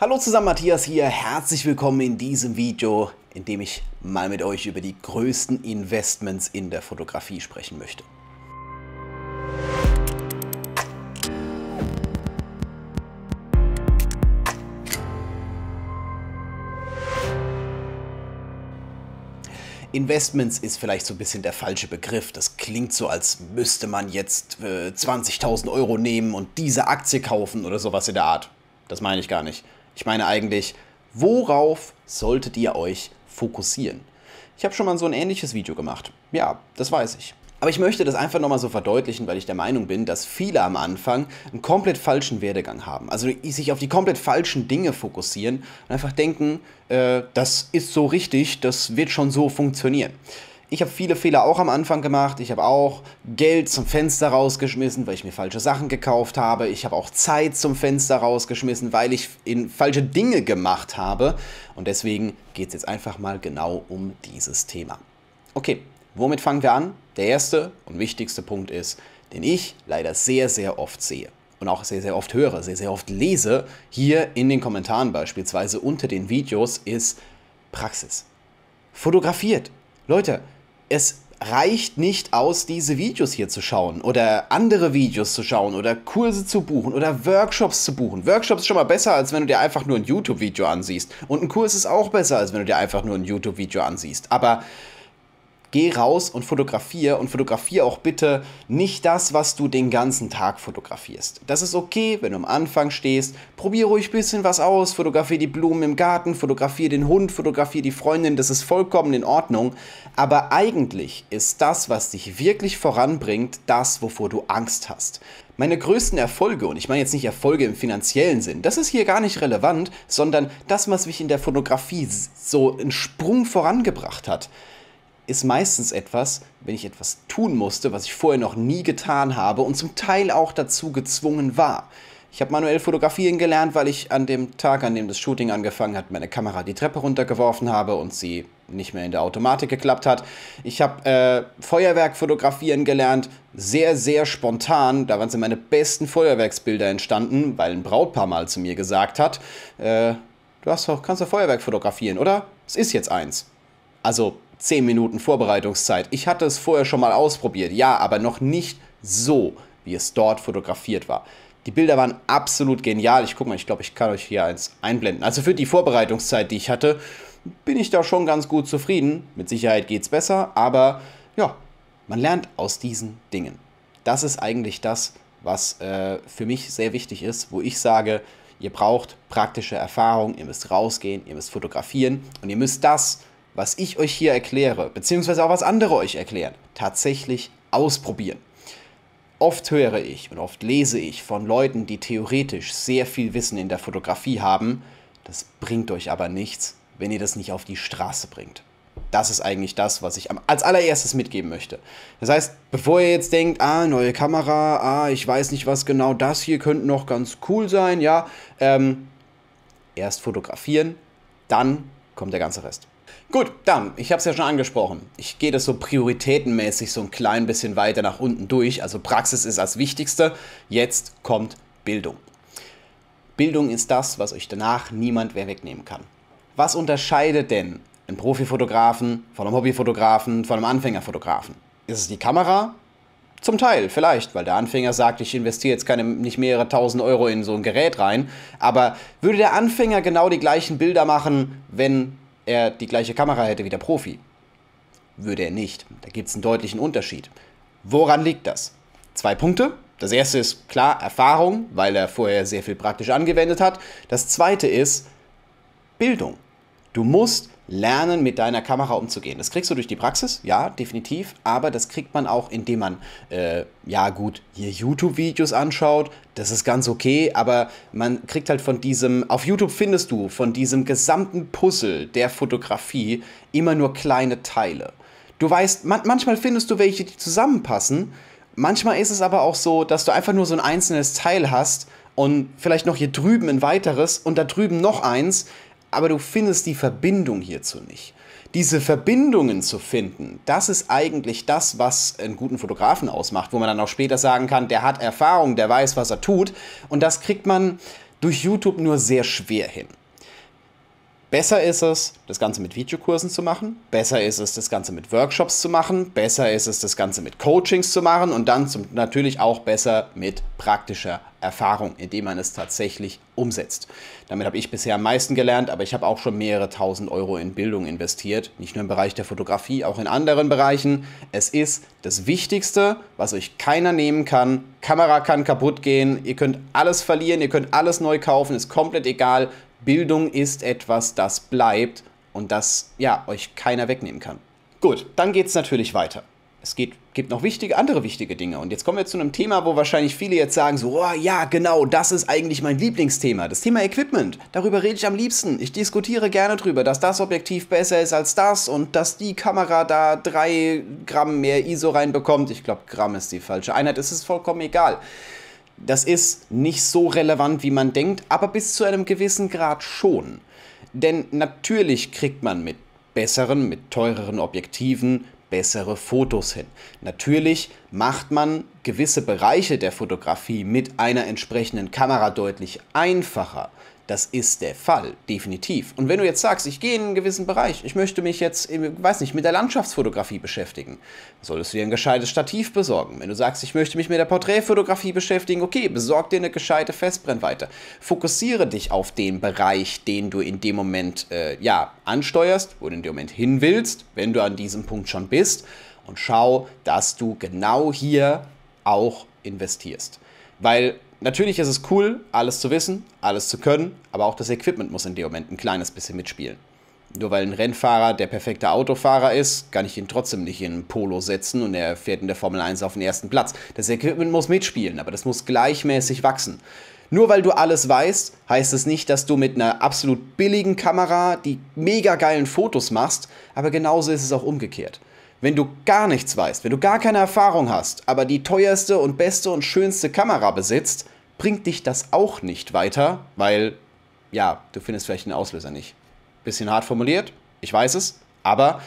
Hallo zusammen, Matthias hier. Herzlich willkommen in diesem Video, in dem ich mal mit euch über die größten Investments in der Fotografie sprechen möchte. Investments ist vielleicht so ein bisschen der falsche Begriff. Das klingt so, als müsste man jetzt äh, 20.000 Euro nehmen und diese Aktie kaufen oder sowas in der Art. Das meine ich gar nicht. Ich meine eigentlich, worauf solltet ihr euch fokussieren? Ich habe schon mal so ein ähnliches Video gemacht. Ja, das weiß ich. Aber ich möchte das einfach nochmal so verdeutlichen, weil ich der Meinung bin, dass viele am Anfang einen komplett falschen Werdegang haben. Also sich auf die komplett falschen Dinge fokussieren und einfach denken, äh, das ist so richtig, das wird schon so funktionieren. Ich habe viele Fehler auch am Anfang gemacht. Ich habe auch Geld zum Fenster rausgeschmissen, weil ich mir falsche Sachen gekauft habe. Ich habe auch Zeit zum Fenster rausgeschmissen, weil ich in falsche Dinge gemacht habe. Und deswegen geht es jetzt einfach mal genau um dieses Thema. Okay, womit fangen wir an? Der erste und wichtigste Punkt ist, den ich leider sehr, sehr oft sehe und auch sehr, sehr oft höre, sehr, sehr oft lese, hier in den Kommentaren beispielsweise unter den Videos, ist Praxis. Fotografiert. Leute, es reicht nicht aus, diese Videos hier zu schauen oder andere Videos zu schauen oder Kurse zu buchen oder Workshops zu buchen. Workshops ist schon mal besser, als wenn du dir einfach nur ein YouTube-Video ansiehst. Und ein Kurs ist auch besser, als wenn du dir einfach nur ein YouTube-Video ansiehst. Aber geh raus und fotografiere und fotografiere auch bitte nicht das, was du den ganzen Tag fotografierst. Das ist okay, wenn du am Anfang stehst. Probier ruhig ein bisschen was aus. Fotografiere die Blumen im Garten, fotografiere den Hund, fotografiere die Freundin. Das ist vollkommen in Ordnung. Aber eigentlich ist das, was dich wirklich voranbringt, das, wovor du Angst hast. Meine größten Erfolge, und ich meine jetzt nicht Erfolge im finanziellen Sinn, das ist hier gar nicht relevant, sondern das, was mich in der Fotografie so einen Sprung vorangebracht hat ist meistens etwas, wenn ich etwas tun musste, was ich vorher noch nie getan habe und zum Teil auch dazu gezwungen war. Ich habe manuell fotografieren gelernt, weil ich an dem Tag, an dem das Shooting angefangen hat, meine Kamera die Treppe runtergeworfen habe und sie nicht mehr in der Automatik geklappt hat. Ich habe äh, Feuerwerk fotografieren gelernt, sehr, sehr spontan. Da waren meine besten Feuerwerksbilder entstanden, weil ein Brautpaar mal zu mir gesagt hat, äh, du hast doch, kannst doch Feuerwerk fotografieren, oder? Es ist jetzt eins. Also 10 Minuten Vorbereitungszeit. Ich hatte es vorher schon mal ausprobiert, ja, aber noch nicht so, wie es dort fotografiert war. Die Bilder waren absolut genial. Ich gucke mal, ich glaube, ich kann euch hier eins einblenden. Also für die Vorbereitungszeit, die ich hatte, bin ich da schon ganz gut zufrieden. Mit Sicherheit geht es besser, aber ja, man lernt aus diesen Dingen. Das ist eigentlich das, was äh, für mich sehr wichtig ist, wo ich sage, ihr braucht praktische Erfahrung, ihr müsst rausgehen, ihr müsst fotografieren und ihr müsst das, was ich euch hier erkläre, beziehungsweise auch was andere euch erklären, tatsächlich ausprobieren. Oft höre ich und oft lese ich von Leuten, die theoretisch sehr viel Wissen in der Fotografie haben. Das bringt euch aber nichts, wenn ihr das nicht auf die Straße bringt. Das ist eigentlich das, was ich als allererstes mitgeben möchte. Das heißt, bevor ihr jetzt denkt, ah, neue Kamera, ah, ich weiß nicht was genau, das hier könnte noch ganz cool sein, ja, ähm, erst fotografieren, dann kommt der ganze Rest. Gut, dann, ich habe es ja schon angesprochen. Ich gehe das so prioritätenmäßig so ein klein bisschen weiter nach unten durch. Also Praxis ist das Wichtigste. Jetzt kommt Bildung. Bildung ist das, was euch danach niemand mehr wegnehmen kann. Was unterscheidet denn einen Profifotografen von einem Hobbyfotografen, von einem Anfängerfotografen? Ist es die Kamera? Zum Teil, vielleicht, weil der Anfänger sagt, ich investiere jetzt keine, nicht mehrere tausend Euro in so ein Gerät rein. Aber würde der Anfänger genau die gleichen Bilder machen, wenn er die gleiche Kamera hätte wie der Profi? Würde er nicht. Da gibt es einen deutlichen Unterschied. Woran liegt das? Zwei Punkte. Das erste ist klar Erfahrung, weil er vorher sehr viel praktisch angewendet hat. Das zweite ist Bildung. Du musst lernen, mit deiner Kamera umzugehen. Das kriegst du durch die Praxis, ja, definitiv, aber das kriegt man auch, indem man, äh, ja gut, hier YouTube-Videos anschaut, das ist ganz okay, aber man kriegt halt von diesem, auf YouTube findest du von diesem gesamten Puzzle der Fotografie immer nur kleine Teile. Du weißt, man, manchmal findest du welche, die zusammenpassen, manchmal ist es aber auch so, dass du einfach nur so ein einzelnes Teil hast und vielleicht noch hier drüben ein weiteres und da drüben noch eins, aber du findest die Verbindung hierzu nicht. Diese Verbindungen zu finden, das ist eigentlich das, was einen guten Fotografen ausmacht, wo man dann auch später sagen kann, der hat Erfahrung, der weiß, was er tut. Und das kriegt man durch YouTube nur sehr schwer hin. Besser ist es, das Ganze mit Videokursen zu machen. Besser ist es, das Ganze mit Workshops zu machen. Besser ist es, das Ganze mit Coachings zu machen. Und dann zum, natürlich auch besser mit praktischer Erfahrung, indem man es tatsächlich umsetzt. Damit habe ich bisher am meisten gelernt, aber ich habe auch schon mehrere tausend Euro in Bildung investiert. Nicht nur im Bereich der Fotografie, auch in anderen Bereichen. Es ist das Wichtigste, was euch keiner nehmen kann. Kamera kann kaputt gehen. Ihr könnt alles verlieren. Ihr könnt alles neu kaufen. Ist komplett egal. Bildung ist etwas, das bleibt und das ja euch keiner wegnehmen kann. Gut, dann geht es natürlich weiter. Es geht, gibt noch wichtige, andere wichtige Dinge. Und jetzt kommen wir zu einem Thema, wo wahrscheinlich viele jetzt sagen: so, oh, ja, genau, das ist eigentlich mein Lieblingsthema. Das Thema Equipment. Darüber rede ich am liebsten. Ich diskutiere gerne drüber, dass das Objektiv besser ist als das und dass die Kamera da drei Gramm mehr ISO reinbekommt. Ich glaube, Gramm ist die falsche Einheit. Es ist vollkommen egal das ist nicht so relevant, wie man denkt, aber bis zu einem gewissen Grad schon. Denn natürlich kriegt man mit besseren, mit teureren Objektiven bessere Fotos hin. Natürlich macht man gewisse Bereiche der Fotografie mit einer entsprechenden Kamera deutlich einfacher. Das ist der Fall, definitiv. Und wenn du jetzt sagst, ich gehe in einen gewissen Bereich, ich möchte mich jetzt, weiß nicht, mit der Landschaftsfotografie beschäftigen, solltest du dir ein gescheites Stativ besorgen. Wenn du sagst, ich möchte mich mit der Porträtfotografie beschäftigen, okay, besorg dir eine gescheite Festbrennweite. Fokussiere dich auf den Bereich, den du in dem Moment, äh, ja, ansteuerst, wo du in dem Moment hin willst, wenn du an diesem Punkt schon bist und schau, dass du genau hier auch investierst. Weil natürlich ist es cool, alles zu wissen, alles zu können, aber auch das Equipment muss in dem Moment ein kleines bisschen mitspielen. Nur weil ein Rennfahrer der perfekte Autofahrer ist, kann ich ihn trotzdem nicht in Polo setzen und er fährt in der Formel 1 auf den ersten Platz. Das Equipment muss mitspielen, aber das muss gleichmäßig wachsen. Nur weil du alles weißt, heißt es nicht, dass du mit einer absolut billigen Kamera die mega geilen Fotos machst, aber genauso ist es auch umgekehrt. Wenn du gar nichts weißt, wenn du gar keine Erfahrung hast, aber die teuerste und beste und schönste Kamera besitzt, bringt dich das auch nicht weiter, weil, ja, du findest vielleicht den Auslöser nicht. Bisschen hart formuliert, ich weiß es, aber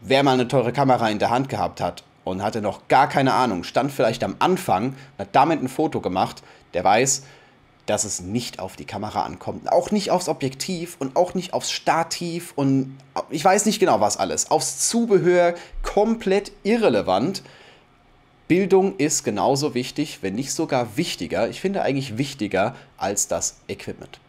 wer mal eine teure Kamera in der Hand gehabt hat und hatte noch gar keine Ahnung, stand vielleicht am Anfang, hat damit ein Foto gemacht, der weiß, dass es nicht auf die Kamera ankommt. Auch nicht aufs Objektiv und auch nicht aufs Stativ und ich weiß nicht genau was alles. Aufs Zubehör komplett irrelevant. Bildung ist genauso wichtig, wenn nicht sogar wichtiger. Ich finde eigentlich wichtiger als das Equipment.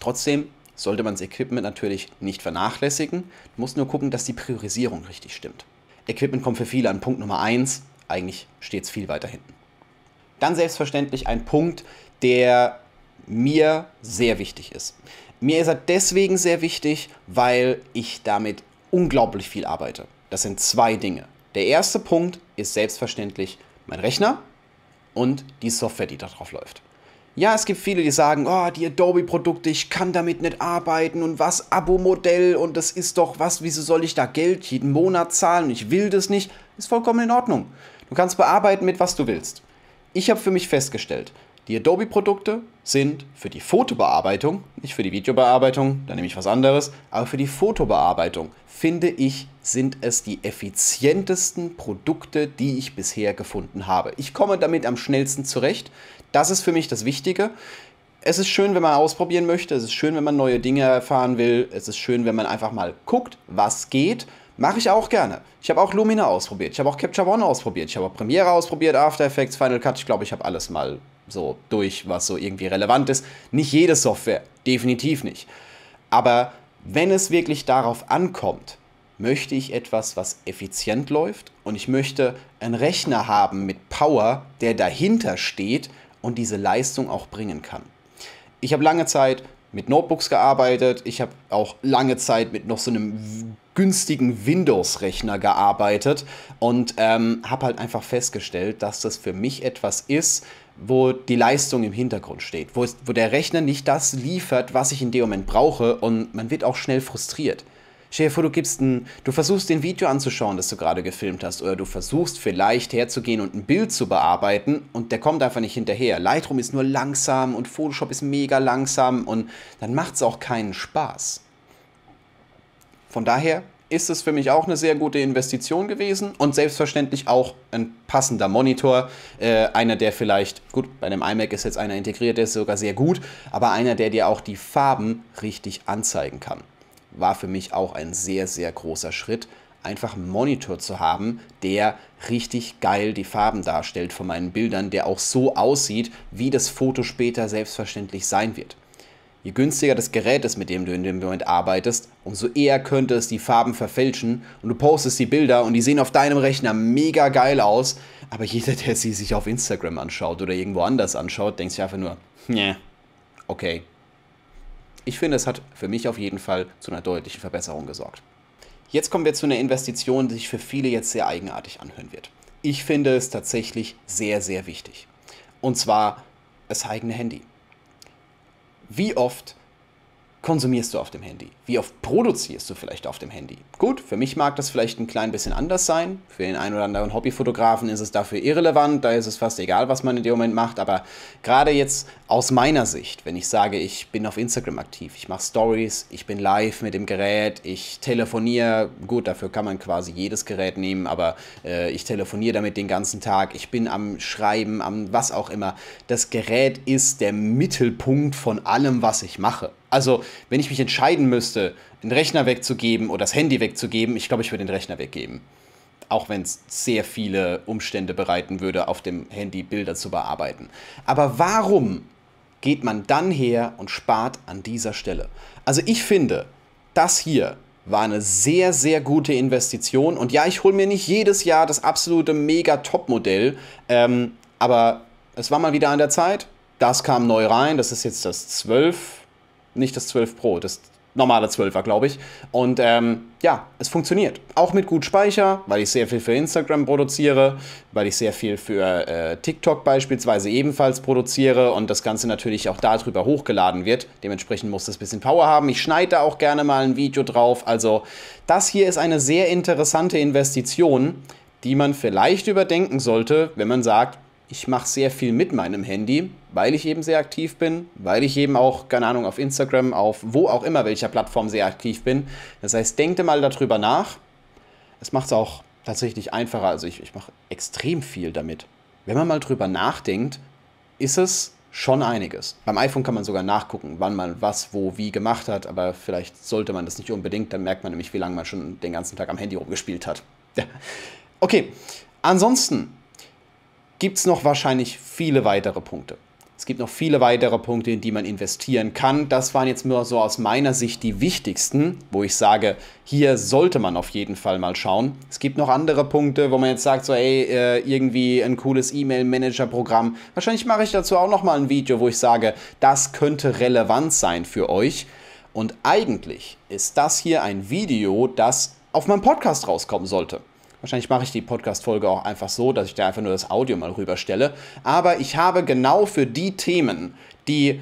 Trotzdem sollte man das Equipment natürlich nicht vernachlässigen. Du musst nur gucken, dass die Priorisierung richtig stimmt. Equipment kommt für viele an Punkt Nummer 1. Eigentlich steht es viel weiter hinten. Dann selbstverständlich ein Punkt, der mir sehr wichtig ist. Mir ist er deswegen sehr wichtig, weil ich damit unglaublich viel arbeite. Das sind zwei Dinge. Der erste Punkt ist selbstverständlich mein Rechner und die Software, die darauf läuft. Ja, es gibt viele, die sagen, oh, die Adobe-Produkte, ich kann damit nicht arbeiten und was, Abo-Modell und das ist doch was, wieso soll ich da Geld jeden Monat zahlen und ich will das nicht. Ist vollkommen in Ordnung. Du kannst bearbeiten mit was du willst ich habe für mich festgestellt, die Adobe-Produkte sind für die Fotobearbeitung, nicht für die Videobearbeitung, da nehme ich was anderes, aber für die Fotobearbeitung finde ich, sind es die effizientesten Produkte, die ich bisher gefunden habe. Ich komme damit am schnellsten zurecht. Das ist für mich das Wichtige. Es ist schön, wenn man ausprobieren möchte. Es ist schön, wenn man neue Dinge erfahren will. Es ist schön, wenn man einfach mal guckt, was geht Mache ich auch gerne. Ich habe auch Lumina ausprobiert. Ich habe auch Capture One ausprobiert. Ich habe auch Premiere ausprobiert, After Effects, Final Cut. Ich glaube, ich habe alles mal so durch, was so irgendwie relevant ist. Nicht jede Software, definitiv nicht. Aber wenn es wirklich darauf ankommt, möchte ich etwas, was effizient läuft und ich möchte einen Rechner haben mit Power, der dahinter steht und diese Leistung auch bringen kann. Ich habe lange Zeit mit Notebooks gearbeitet. Ich habe auch lange Zeit mit noch so einem günstigen Windows-Rechner gearbeitet und ähm, habe halt einfach festgestellt, dass das für mich etwas ist, wo die Leistung im Hintergrund steht, wo, wo der Rechner nicht das liefert, was ich in dem Moment brauche und man wird auch schnell frustriert. Stell dir vor, du gibst ein, du versuchst den Video anzuschauen, das du gerade gefilmt hast, oder du versuchst vielleicht herzugehen und ein Bild zu bearbeiten und der kommt einfach nicht hinterher. Lightroom ist nur langsam und Photoshop ist mega langsam und dann macht es auch keinen Spaß. Von daher ist es für mich auch eine sehr gute Investition gewesen und selbstverständlich auch ein passender Monitor. Äh, einer, der vielleicht, gut, bei dem iMac ist jetzt einer integriert, der ist sogar sehr gut, aber einer, der dir auch die Farben richtig anzeigen kann. War für mich auch ein sehr, sehr großer Schritt, einfach einen Monitor zu haben, der richtig geil die Farben darstellt von meinen Bildern, der auch so aussieht, wie das Foto später selbstverständlich sein wird. Je günstiger das Gerät ist, mit dem du in dem Moment arbeitest, umso eher könnte es die Farben verfälschen und du postest die Bilder und die sehen auf deinem Rechner mega geil aus, aber jeder, der sie sich auf Instagram anschaut oder irgendwo anders anschaut, denkt sich einfach nur, nee, okay. Ich finde, es hat für mich auf jeden Fall zu einer deutlichen Verbesserung gesorgt. Jetzt kommen wir zu einer Investition, die sich für viele jetzt sehr eigenartig anhören wird. Ich finde es tatsächlich sehr, sehr wichtig. Und zwar das eigene Handy. Wie oft konsumierst du auf dem Handy? Wie oft produzierst du vielleicht auf dem Handy? Gut, für mich mag das vielleicht ein klein bisschen anders sein. Für den einen oder anderen Hobbyfotografen ist es dafür irrelevant. Da ist es fast egal, was man in dem Moment macht. Aber gerade jetzt aus meiner Sicht, wenn ich sage, ich bin auf Instagram aktiv, ich mache Stories, ich bin live mit dem Gerät, ich telefoniere. Gut, dafür kann man quasi jedes Gerät nehmen, aber äh, ich telefoniere damit den ganzen Tag. Ich bin am Schreiben, am was auch immer. Das Gerät ist der Mittelpunkt von allem, was ich mache. Also, wenn ich mich entscheiden müsste, den Rechner wegzugeben oder das Handy wegzugeben, ich glaube, ich würde den Rechner weggeben. Auch wenn es sehr viele Umstände bereiten würde, auf dem Handy Bilder zu bearbeiten. Aber warum geht man dann her und spart an dieser Stelle? Also ich finde, das hier war eine sehr, sehr gute Investition. Und ja, ich hole mir nicht jedes Jahr das absolute mega-Top-Modell. Ähm, aber es war mal wieder an der Zeit. Das kam neu rein. Das ist jetzt das 12 nicht das 12 Pro, das normale 12er, glaube ich. Und ähm, ja, es funktioniert. Auch mit gut Speicher, weil ich sehr viel für Instagram produziere, weil ich sehr viel für äh, TikTok beispielsweise ebenfalls produziere und das Ganze natürlich auch darüber hochgeladen wird. Dementsprechend muss das ein bisschen Power haben. Ich schneide auch gerne mal ein Video drauf. Also das hier ist eine sehr interessante Investition, die man vielleicht überdenken sollte, wenn man sagt, ich mache sehr viel mit meinem Handy, weil ich eben sehr aktiv bin, weil ich eben auch, keine Ahnung, auf Instagram, auf wo auch immer welcher Plattform sehr aktiv bin. Das heißt, denkt mal darüber nach. Es macht es auch tatsächlich einfacher. Also ich, ich mache extrem viel damit. Wenn man mal drüber nachdenkt, ist es schon einiges. Beim iPhone kann man sogar nachgucken, wann man was, wo, wie gemacht hat, aber vielleicht sollte man das nicht unbedingt, dann merkt man nämlich, wie lange man schon den ganzen Tag am Handy rumgespielt hat. okay, ansonsten gibt es noch wahrscheinlich viele weitere Punkte. Es gibt noch viele weitere Punkte, in die man investieren kann. Das waren jetzt nur so aus meiner Sicht die wichtigsten, wo ich sage, hier sollte man auf jeden Fall mal schauen. Es gibt noch andere Punkte, wo man jetzt sagt, so, ey, äh, irgendwie ein cooles E-Mail-Manager-Programm. Wahrscheinlich mache ich dazu auch noch mal ein Video, wo ich sage, das könnte relevant sein für euch. Und eigentlich ist das hier ein Video, das auf meinem Podcast rauskommen sollte. Wahrscheinlich mache ich die Podcast-Folge auch einfach so, dass ich da einfach nur das Audio mal rüberstelle. Aber ich habe genau für die Themen, die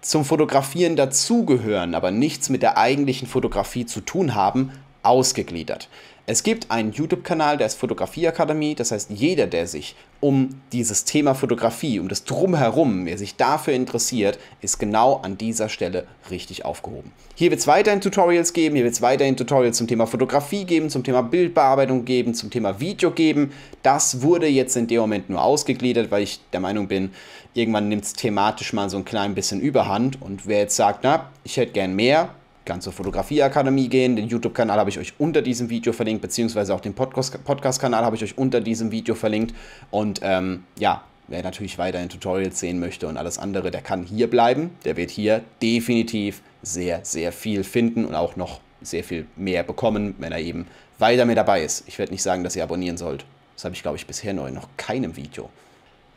zum Fotografieren dazugehören, aber nichts mit der eigentlichen Fotografie zu tun haben, ausgegliedert. Es gibt einen YouTube-Kanal, der ist Fotografieakademie. Das heißt, jeder, der sich um dieses Thema Fotografie, um das Drumherum, wer sich dafür interessiert, ist genau an dieser Stelle richtig aufgehoben. Hier wird es weiterhin Tutorials geben, hier wird es weiterhin Tutorials zum Thema Fotografie geben, zum Thema Bildbearbeitung geben, zum Thema Video geben. Das wurde jetzt in dem Moment nur ausgegliedert, weil ich der Meinung bin, irgendwann nimmt es thematisch mal so ein klein bisschen überhand. Und wer jetzt sagt, na, ich hätte gern mehr, kann zur Fotografieakademie gehen. Den YouTube-Kanal habe ich euch unter diesem Video verlinkt, beziehungsweise auch den Podcast-Kanal habe ich euch unter diesem Video verlinkt. Und ähm, ja, wer natürlich weiterhin Tutorials sehen möchte und alles andere, der kann hier bleiben. Der wird hier definitiv sehr, sehr viel finden und auch noch sehr viel mehr bekommen, wenn er eben weiter mit dabei ist. Ich werde nicht sagen, dass ihr abonnieren sollt. Das habe ich, glaube ich, bisher noch in noch keinem Video.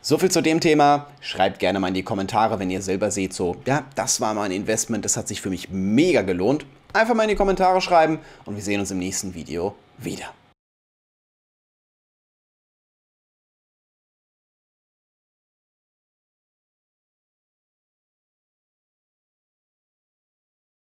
So viel zu dem Thema. Schreibt gerne mal in die Kommentare, wenn ihr selber seht, so, ja, das war mein Investment, das hat sich für mich mega gelohnt. Einfach mal in die Kommentare schreiben und wir sehen uns im nächsten Video wieder.